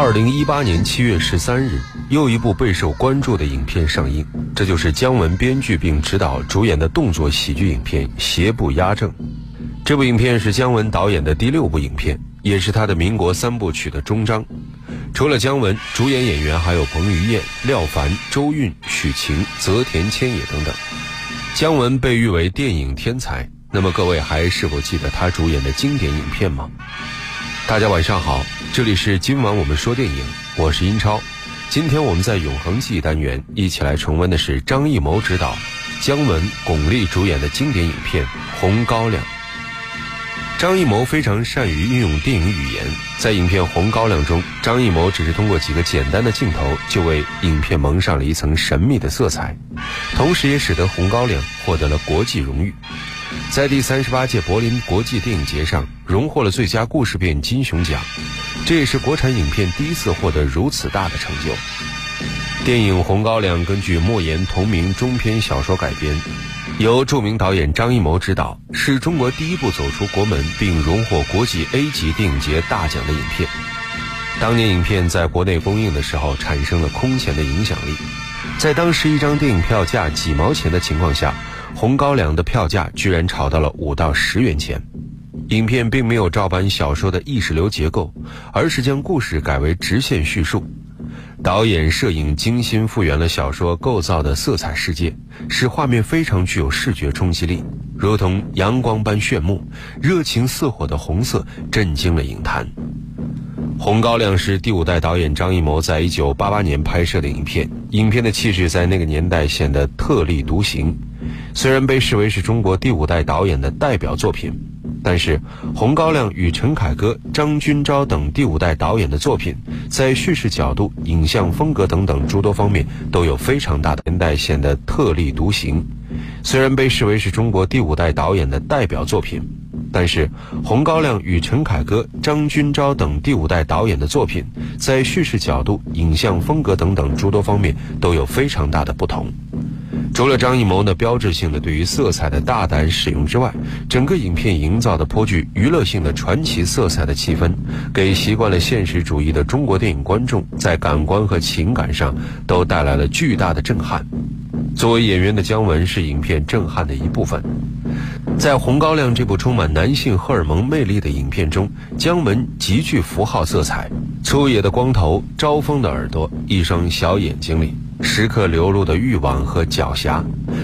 二零一八年七月十三日，又一部备受关注的影片上映，这就是姜文编剧并执导、主演的动作喜剧影片《邪不压正》。这部影片是姜文导演的第六部影片，也是他的民国三部曲的终章。除了姜文，主演演员还有彭于晏、廖凡、周韵、许晴、泽田千野等等。姜文被誉为电影天才，那么各位还是否记得他主演的经典影片吗？大家晚上好，这里是今晚我们说电影，我是英超。今天我们在永恒记忆单元一起来重温的是张艺谋执导、姜文、巩俐主演的经典影片《红高粱》。张艺谋非常善于运用电影语言，在影片《红高粱》中，张艺谋只是通过几个简单的镜头，就为影片蒙上了一层神秘的色彩，同时也使得《红高粱》获得了国际荣誉。在第三十八届柏林国际电影节上，荣获了最佳故事片金熊奖，这也是国产影片第一次获得如此大的成就。电影《红高粱》根据莫言同名中篇小说改编，由著名导演张艺谋执导，是中国第一部走出国门并荣获国际 A 级电影节大奖的影片。当年影片在国内公映的时候，产生了空前的影响力，在当时一张电影票价几毛钱的情况下。红高粱的票价居然炒到了五到十元钱。影片并没有照搬小说的意识流结构，而是将故事改为直线叙述。导演、摄影精心复原了小说构造的色彩世界，使画面非常具有视觉冲击力，如同阳光般炫目。热情似火的红色震惊了影坛。《红高粱》是第五代导演张艺谋在一九八八年拍摄的影片，影片的气质在那个年代显得特立独行。虽然被视为是中国第五代导演的代表作品，但是《红高粱》与陈凯歌、张君钊等第五代导演的作品，在叙事角度、影像风格等等诸多方面都有非常大的年代，显得特立独行。虽然被视为是中国第五代导演的代表作品，但是《红高粱》与陈凯歌、张君钊等第五代导演的作品，在叙事角度、影像风格等等诸多方面都有非常大的不同。除了张艺谋的标志性的对于色彩的大胆使用之外，整个影片营造的颇具娱乐性的传奇色彩的气氛，给习惯了现实主义的中国电影观众在感官和情感上都带来了巨大的震撼。作为演员的姜文是影片震撼的一部分。在《红高粱》这部充满男性荷尔蒙魅力的影片中，姜文极具符号色彩，粗野的光头，招风的耳朵，一双小眼睛里。时刻流露的欲望和狡黠，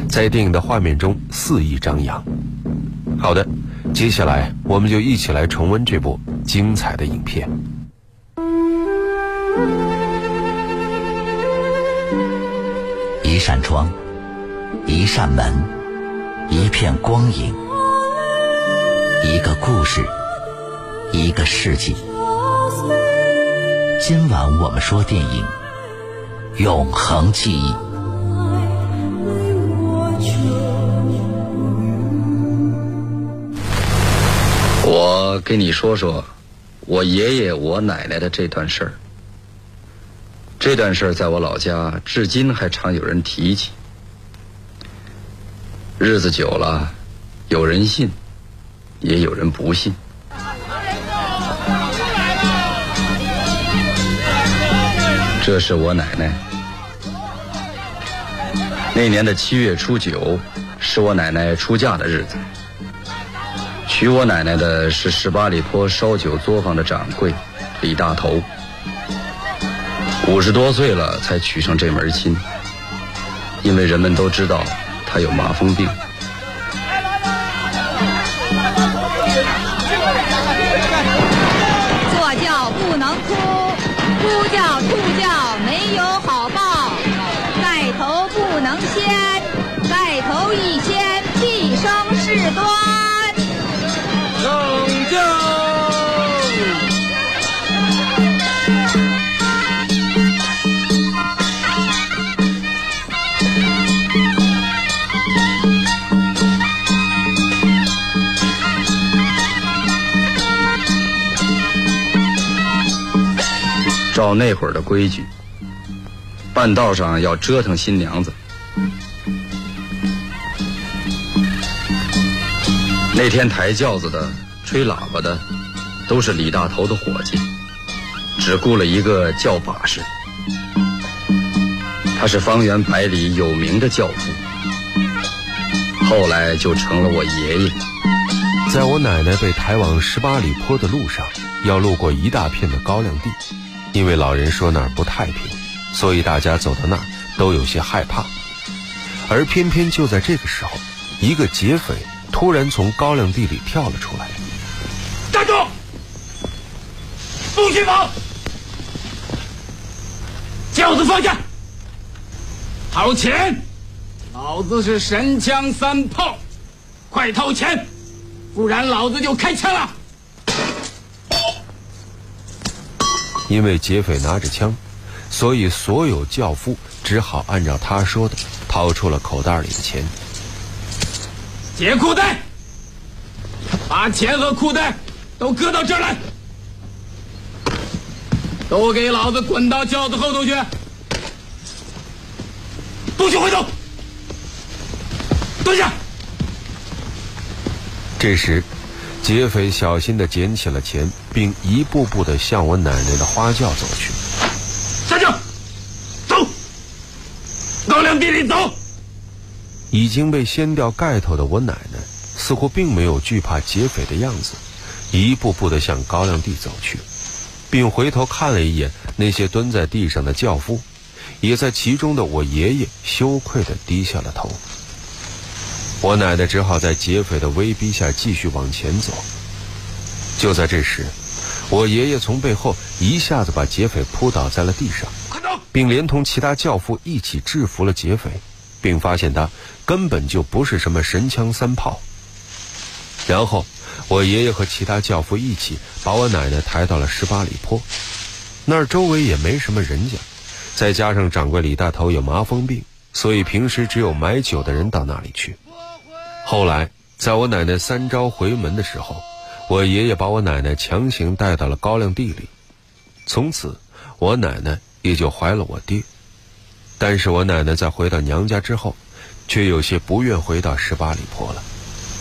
在电影的画面中肆意张扬。好的，接下来我们就一起来重温这部精彩的影片。一扇窗，一扇门，一片光影，一个故事，一个世纪。今晚我们说电影。永恒记忆。我跟你说说，我爷爷我奶奶的这段事儿。这段事儿在我老家，至今还常有人提起。日子久了，有人信，也有人不信。这是我奶奶。那年的七月初九，是我奶奶出嫁的日子。娶我奶奶的是十八里坡烧酒作坊的掌柜李大头，五十多岁了才娶上这门亲。因为人们都知道他有麻风病。照那会儿的规矩，半道上要折腾新娘子。那天抬轿子的、吹喇叭的，都是李大头的伙计。只雇了一个叫把式，他是方圆百里有名的教父，后来就成了我爷爷。在我奶奶被抬往十八里坡的路上，要路过一大片的高粱地，因为老人说那儿不太平，所以大家走到那儿都有些害怕。而偏偏就在这个时候，一个劫匪突然从高粱地里跳了出来。站住！不许跑！轿子放下！掏钱！老子是神枪三炮，快掏钱，不然老子就开枪了。因为劫匪拿着枪，所以所有轿夫只好按照他说的掏出了口袋里的钱。解裤带，把钱和裤带都搁到这儿来，都给老子滚到轿子后头去，不许回头，蹲下。这时，劫匪小心地捡起了钱，并一步步地向我奶奶的花轿走去。下轿，走，高粱地里走。已经被掀掉盖头的我奶奶，似乎并没有惧怕劫匪的样子，一步步地向高粱地走去，并回头看了一眼那些蹲在地上的轿夫，也在其中的我爷爷羞愧地低下了头。我奶奶只好在劫匪的威逼下继续往前走。就在这时，我爷爷从背后一下子把劫匪扑倒在了地上，并连同其他教父一起制服了劫匪。并发现他根本就不是什么神枪三炮。然后，我爷爷和其他教父一起把我奶奶抬到了十八里坡，那儿周围也没什么人家，再加上掌柜李大头有麻风病，所以平时只有买酒的人到那里去。后来，在我奶奶三招回门的时候，我爷爷把我奶奶强行带到了高粱地里，从此，我奶奶也就怀了我爹。但是我奶奶在回到娘家之后，却有些不愿回到十八里坡了。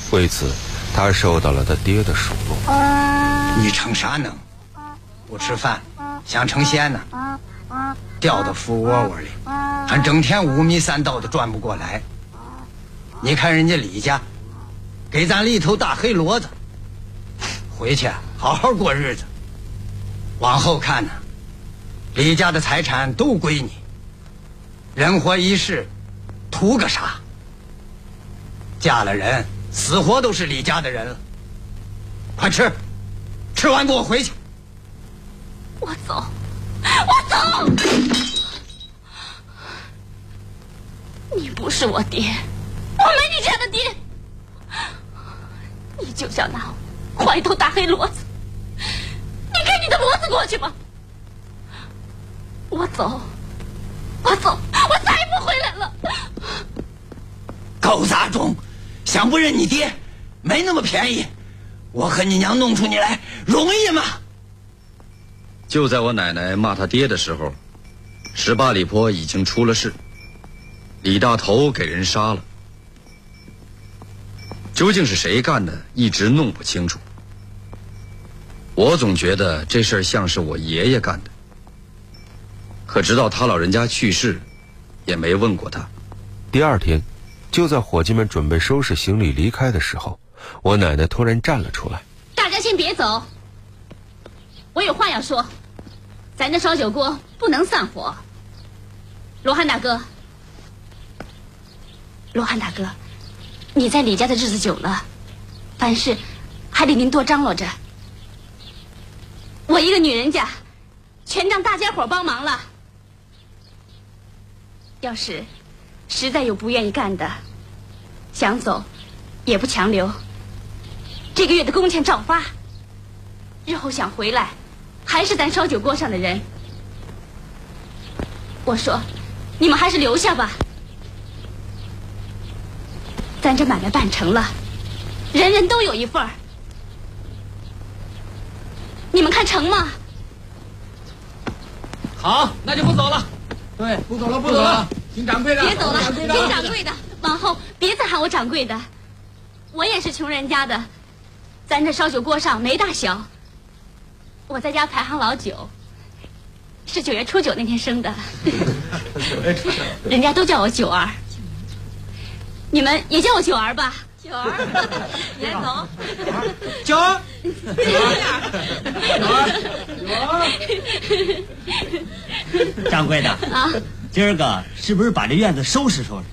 为此，她受到了她爹的数落。你成啥能？不吃饭，想成仙呢？掉到福窝窝里，还整天五迷三道的转不过来。你看人家李家，给咱里头大黑骡子，回去好好过日子。往后看呢，李家的财产都归你。人活一世，图个啥？嫁了人，死活都是李家的人了。快吃，吃完给我回去。我走，我走。你不是我爹，我没你这样的爹。你就想拿我换一头大黑骡子，你跟你的骡子过去吧。我走，我走。我再也不回来了。狗杂种，想不认你爹，没那么便宜。我和你娘弄出你来，容易吗？就在我奶奶骂他爹的时候，十八里坡已经出了事，李大头给人杀了。究竟是谁干的，一直弄不清楚。我总觉得这事儿像是我爷爷干的，可直到他老人家去世。也没问过他。第二天，就在伙计们准备收拾行李离开的时候，我奶奶突然站了出来：“大家先别走，我有话要说。咱这烧酒锅不能散伙。罗汉大哥，罗汉大哥，你在李家的日子久了，凡事还得您多张罗着。我一个女人家，全当大家伙帮忙了。”要是实在有不愿意干的，想走也不强留。这个月的工钱照发。日后想回来，还是咱烧酒锅上的人。我说，你们还是留下吧。咱这买卖办成了，人人都有一份儿。你们看成吗？好，那就不走了。对，不走了，不走了，听掌柜的。别走了，听掌柜的。往后别再喊我掌柜的，我也是穷人家的，咱这烧酒锅上没大小。我在家排行老九，是九月初九那天生的，人家都叫我九儿，你们也叫我九儿吧？九儿，你来走。九儿，九儿，九儿掌柜的啊，今儿个是不是把这院子收拾收拾？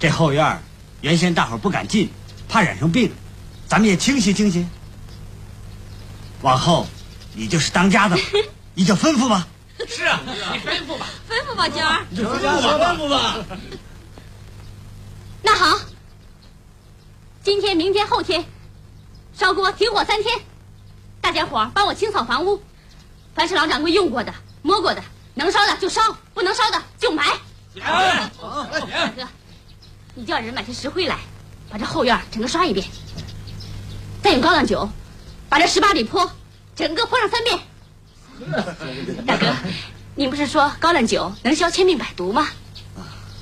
这后院儿原先大伙儿不敢进，怕染上病，咱们也清洗清洗。往后你就是当家的了，你就吩咐吧。是啊，你吩咐吧。吩咐吧，九儿。你就吩咐吧，吩咐吧。那好，今天、明天、后天，烧锅停火三天，大家伙儿帮我清扫房屋，凡是老掌柜用过的、摸过的，能烧的就烧，不能烧的就埋。大哥，你叫人买些石灰来，把这后院整个刷一遍，再用高粱酒把这十八里坡整个泼上三遍。大哥，您不是说高粱酒能消千病百毒吗？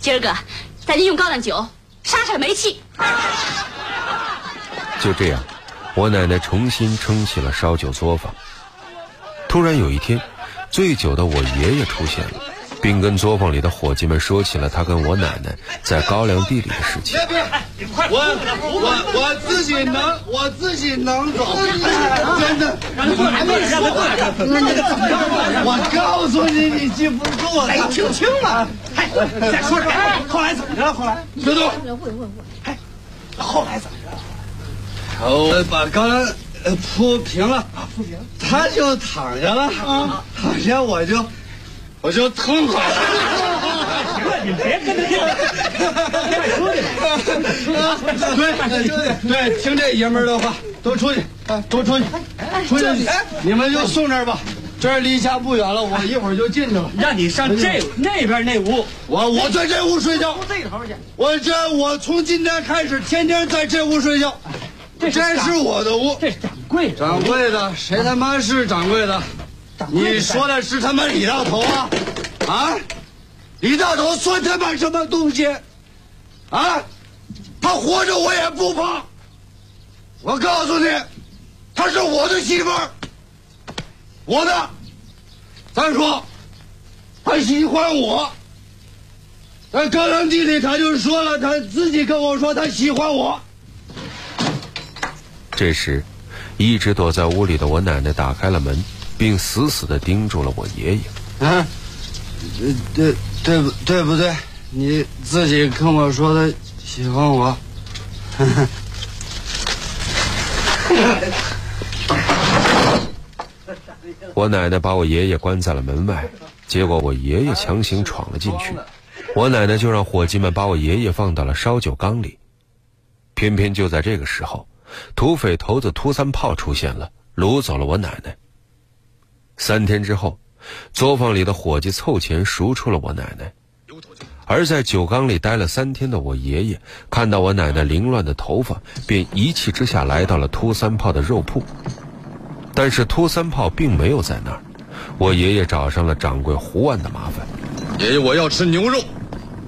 今儿个咱就用高粱酒杀杀煤气。就这样，我奶奶重新撑起了烧酒作坊。突然有一天，醉酒的我爷爷出现了，并跟作坊里的伙计们说起了他跟我奶奶在高粱地里的事情。我我我自己能，我自己能走，真的。让他过来，让他过来。我告诉你，你记不住了。哎，听清了。嗨，再说说，后来怎么着？后来，别动。哎，后来怎么着？我把高粱呃铺平了，铺平，他就躺下了，躺下我就我就疼好了。行了，你别跟他听，别说对对，听这爷们儿的话，都出去，都出去，出去，你们就送这儿吧，这儿离家不远了，我一会儿就进去了。让你上这那边那屋，我我在这屋睡觉，这头去。我这我从今天开始天天在这屋睡觉，这是我的屋。这是掌柜的，掌柜的，谁他妈是掌柜的？你说的是他妈李大头啊？啊？李大头算他妈什么东西？啊？他活着我也不怕。我告诉你，她是我的媳妇儿，我的。再说，他喜欢我。在高粱地里，他就说了，他自己跟我说他喜欢我。这时，一直躲在屋里的我奶奶打开了门，并死死的盯住了我爷爷。啊，对对对不对不对？你自己跟我说的喜欢我。我奶奶把我爷爷关在了门外，结果我爷爷强行闯了进去，我奶奶就让伙计们把我爷爷放到了烧酒缸里。偏偏就在这个时候，土匪头子秃三炮出现了，掳走了我奶奶。三天之后，作坊里的伙计凑钱赎出了我奶奶。而在酒缸里待了三天的我爷爷，看到我奶奶凌乱的头发，便一气之下来到了秃三炮的肉铺。但是秃三炮并没有在那儿，我爷爷找上了掌柜胡万的麻烦。爷爷，我要吃牛肉，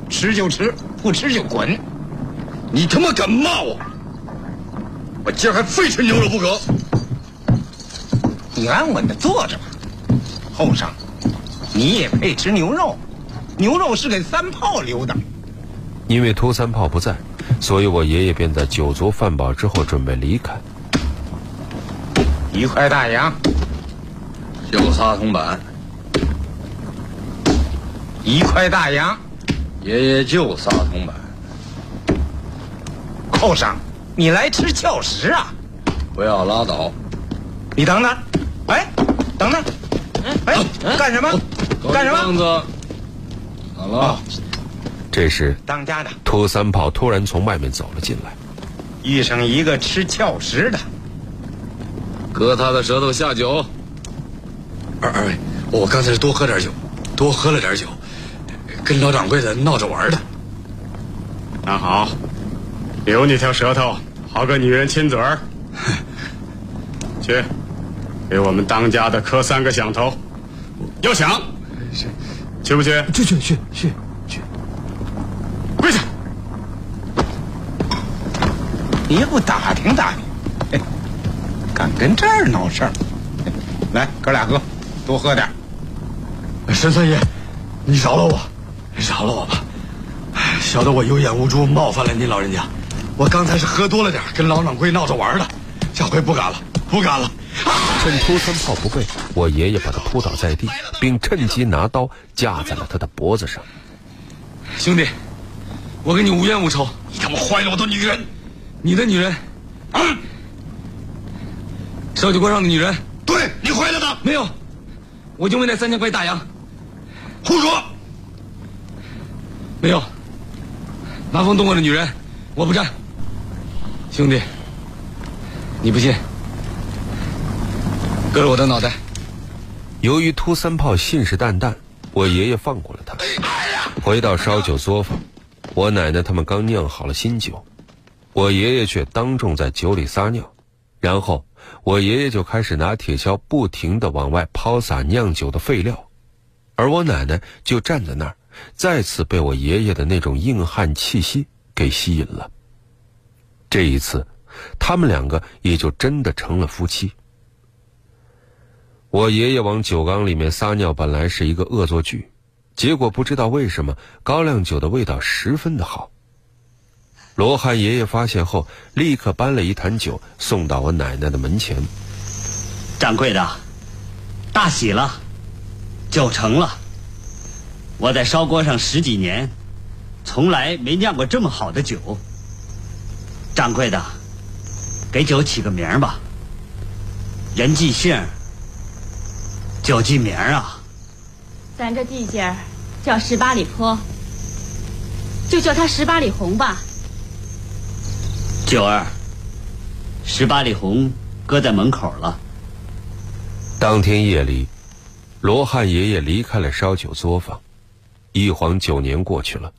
吃就吃，不吃就滚。你他妈敢骂我，我今儿还非吃牛肉不可。你安稳的坐着吧，后生，你也配吃牛肉？牛肉是给三炮留的。因为托三炮不在，所以我爷爷便在酒足饭饱之后准备离开。一块大洋，就仨铜板，一块大洋，爷爷就仨铜板，后生，你来吃翘食啊？不要拉倒。你等等，哎，等等，哎，干什么？干什么？胖子，好了，这时，当家的秃三炮突然从外面走了进来。遇上一个吃翘食的，割他的舌头下酒。二二位，我刚才是多喝点酒，多喝了点酒，跟老掌柜的闹着玩的。那好，留你条舌头，好个女人亲嘴儿。去，给我们当家的磕三个响头，要响，去不去？去去去去去，跪下！你也不打听打听，嘿敢跟这儿闹事儿？嘿来，哥俩喝，多喝点儿神三爷，你饶了我，饶了我吧！小的我有眼无珠，冒犯了您老人家。我刚才是喝多了点，跟老掌柜闹着玩的，下回不敢了，不敢了。趁秃三炮不备，我爷爷把他扑倒在地，并趁机拿刀架在了他的脖子上。兄弟，我跟你无冤无仇，你他妈坏了我的女人，你的女人，啊！烧酒锅上的女人，对你坏了的没有？我就为那三千块大洋，胡说，没有。拿风动过的女人，我不沾。兄弟，你不信，割了我的脑袋。由于秃三炮信誓旦旦，我爷爷放过了他。回到烧酒作坊，我奶奶他们刚酿好了新酒，我爷爷却当众在酒里撒尿，然后我爷爷就开始拿铁锹不停地往外抛洒酿酒的废料，而我奶奶就站在那儿，再次被我爷爷的那种硬汉气息给吸引了。这一次，他们两个也就真的成了夫妻。我爷爷往酒缸里面撒尿，本来是一个恶作剧，结果不知道为什么高粱酒的味道十分的好。罗汉爷爷发现后，立刻搬了一坛酒送到我奶奶的门前。掌柜的，大喜了，酒成了。我在烧锅上十几年，从来没酿过这么好的酒。掌柜的，给酒起个名吧。人记姓，酒记名啊。咱这地界儿叫十八里坡，就叫它十八里红吧。九儿，十八里红搁在门口了。当天夜里，罗汉爷爷离开了烧酒作坊。一晃九年过去了，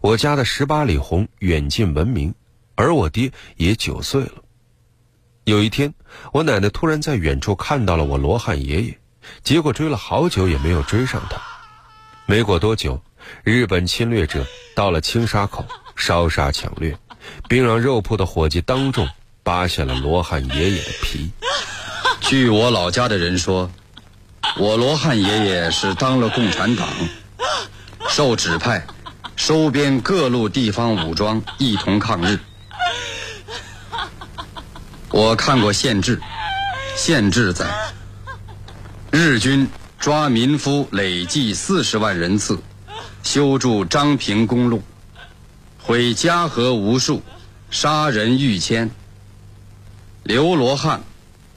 我家的十八里红远近闻名。而我爹也九岁了。有一天，我奶奶突然在远处看到了我罗汉爷爷，结果追了好久也没有追上他。没过多久，日本侵略者到了青沙口，烧杀抢掠，并让肉铺的伙计当众扒下了罗汉爷爷的皮。据我老家的人说，我罗汉爷爷是当了共产党，受指派，收编各路地方武装，一同抗日。我看过县志，县志载，日军抓民夫累计四十万人次，修筑张平公路，毁家和无数，杀人逾千。刘罗汉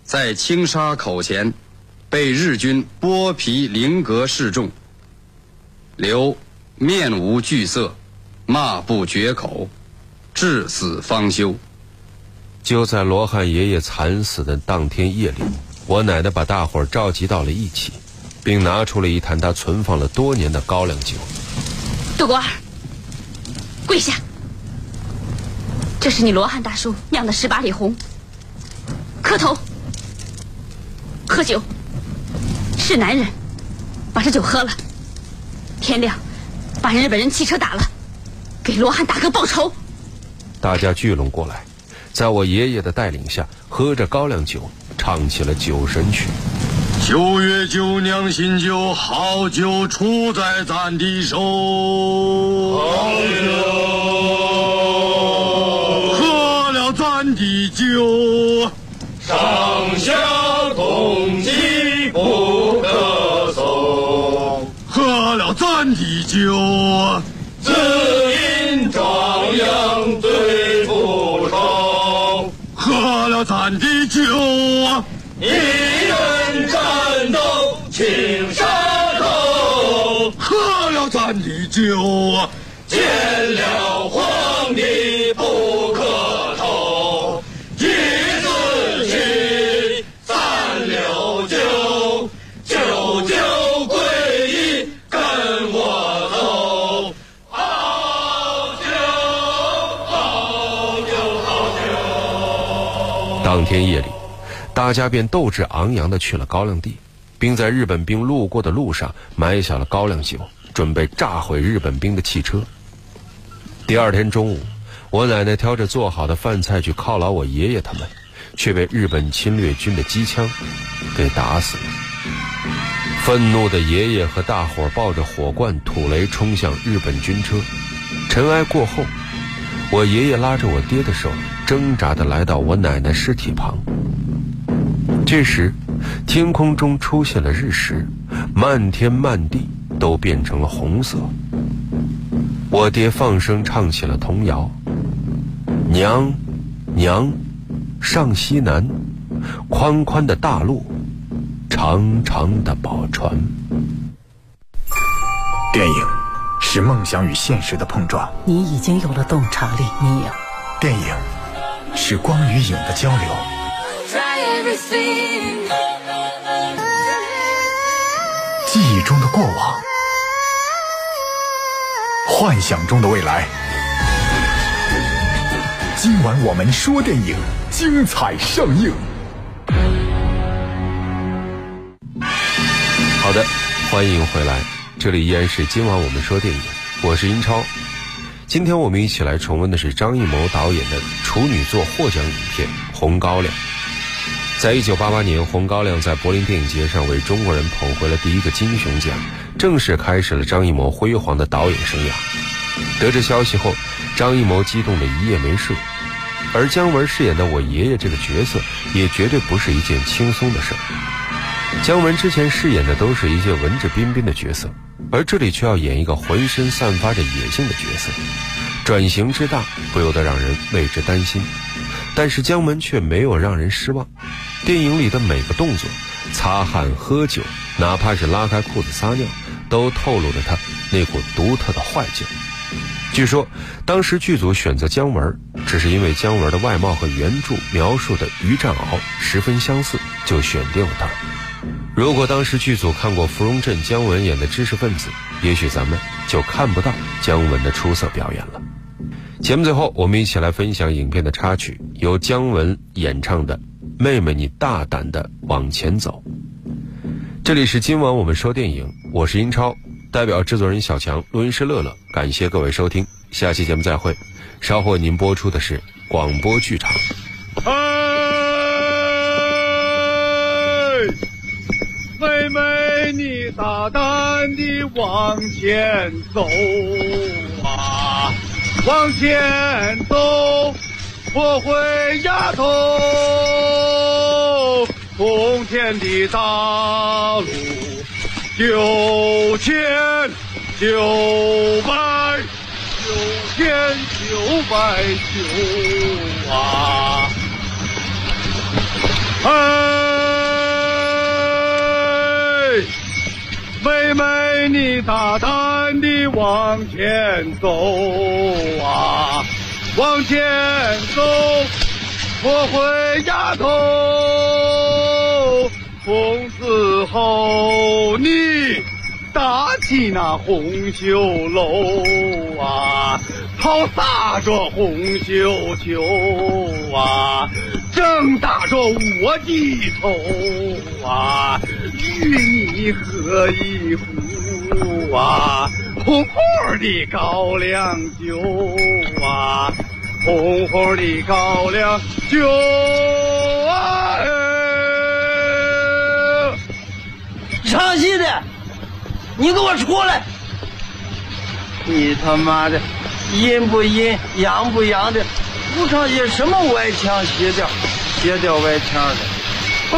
在青沙口前被日军剥皮凌格示众，刘面无惧色，骂不绝口，至死方休。就在罗汉爷爷惨死的当天夜里，我奶奶把大伙儿召集到了一起，并拿出了一坛她存放了多年的高粱酒。杜国儿，跪下！这是你罗汉大叔酿的十八里红，磕头，喝酒。是男人，把这酒喝了。天亮，把日本人汽车打了，给罗汉大哥报仇。大家聚拢过来。在我爷爷的带领下，喝着高粱酒，唱起了酒神曲。九月九酿新酒，好酒出在咱的手。好酒，咱的酒，见了皇帝不可偷。一字亲，三六九，九九归一，跟我走。好酒，好酒，好酒。当天夜里，大家便斗志昂扬地去了高粱地，并在日本兵路过的路上埋下了高粱酒，准备炸毁日本兵的汽车。第二天中午，我奶奶挑着做好的饭菜去犒劳我爷爷他们，却被日本侵略军的机枪给打死了。愤怒的爷爷和大伙抱着火罐、土雷冲向日本军车。尘埃过后，我爷爷拉着我爹的手，挣扎地来到我奶奶尸体旁。这时，天空中出现了日食，漫天漫地都变成了红色。我爹放声唱起了童谣：“娘，娘，上西南，宽宽的大路，长长的宝船。”电影是梦想与现实的碰撞。你已经有了洞察力，你有。电影是光与影的交流。记忆中的过往，幻想中的未来。今晚我们说电影，精彩上映。好的，欢迎回来，这里依然是今晚我们说电影，我是英超。今天我们一起来重温的是张艺谋导演的处女作获奖影片《红高粱》。在一九八八年，《红高粱》在柏林电影节上为中国人捧回了第一个金熊奖，正式开始了张艺谋辉煌的导演生涯。得知消息后，张艺谋激动的一夜没睡。而姜文饰演的我爷爷这个角色，也绝对不是一件轻松的事儿。姜文之前饰演的都是一些文质彬彬的角色，而这里却要演一个浑身散发着野性的角色，转型之大，不由得让人为之担心。但是姜文却没有让人失望。电影里的每个动作，擦汗、喝酒，哪怕是拉开裤子撒尿，都透露着他那股独特的坏劲。据说，当时剧组选择姜文，只是因为姜文的外貌和原著描述的于占鳌十分相似，就选定了他。如果当时剧组看过芙蓉镇姜文演的知识分子，也许咱们就看不到姜文的出色表演了。节目最后，我们一起来分享影片的插曲，由姜文演唱的。妹妹，你大胆的往前走。这里是今晚我们说电影，我是英超，代表制作人小强，录音师乐乐，感谢各位收听，下期节目再会。稍后您播出的是广播剧场。哎，妹妹，你大胆地往前走啊，往前走。我会压头，通天的大路，九千九百九千九百九啊！哎，妹妹，你大胆地往前走啊！往前走，我会丫头。从此后，你搭起那红袖楼啊，好撒着红绣球啊，正打着我的头啊，与你喝一壶啊。红红的高粱酒啊，红红的高粱酒唱戏的，你给我出来！你他妈的，阴不阴，阳不阳的，不唱戏什么歪腔邪调，邪调歪腔的。哎！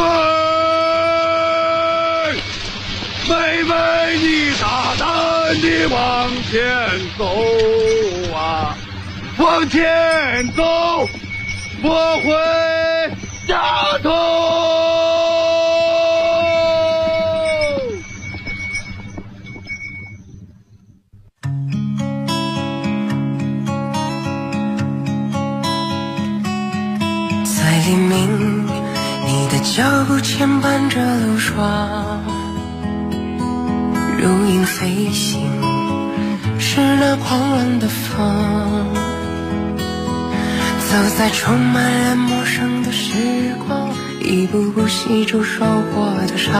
妹妹，你大胆地往前走啊，往前走，我会下头。着露霜。如影飞行，是那狂乱的风，走在充满了陌生的时光，一步步细数收获的伤。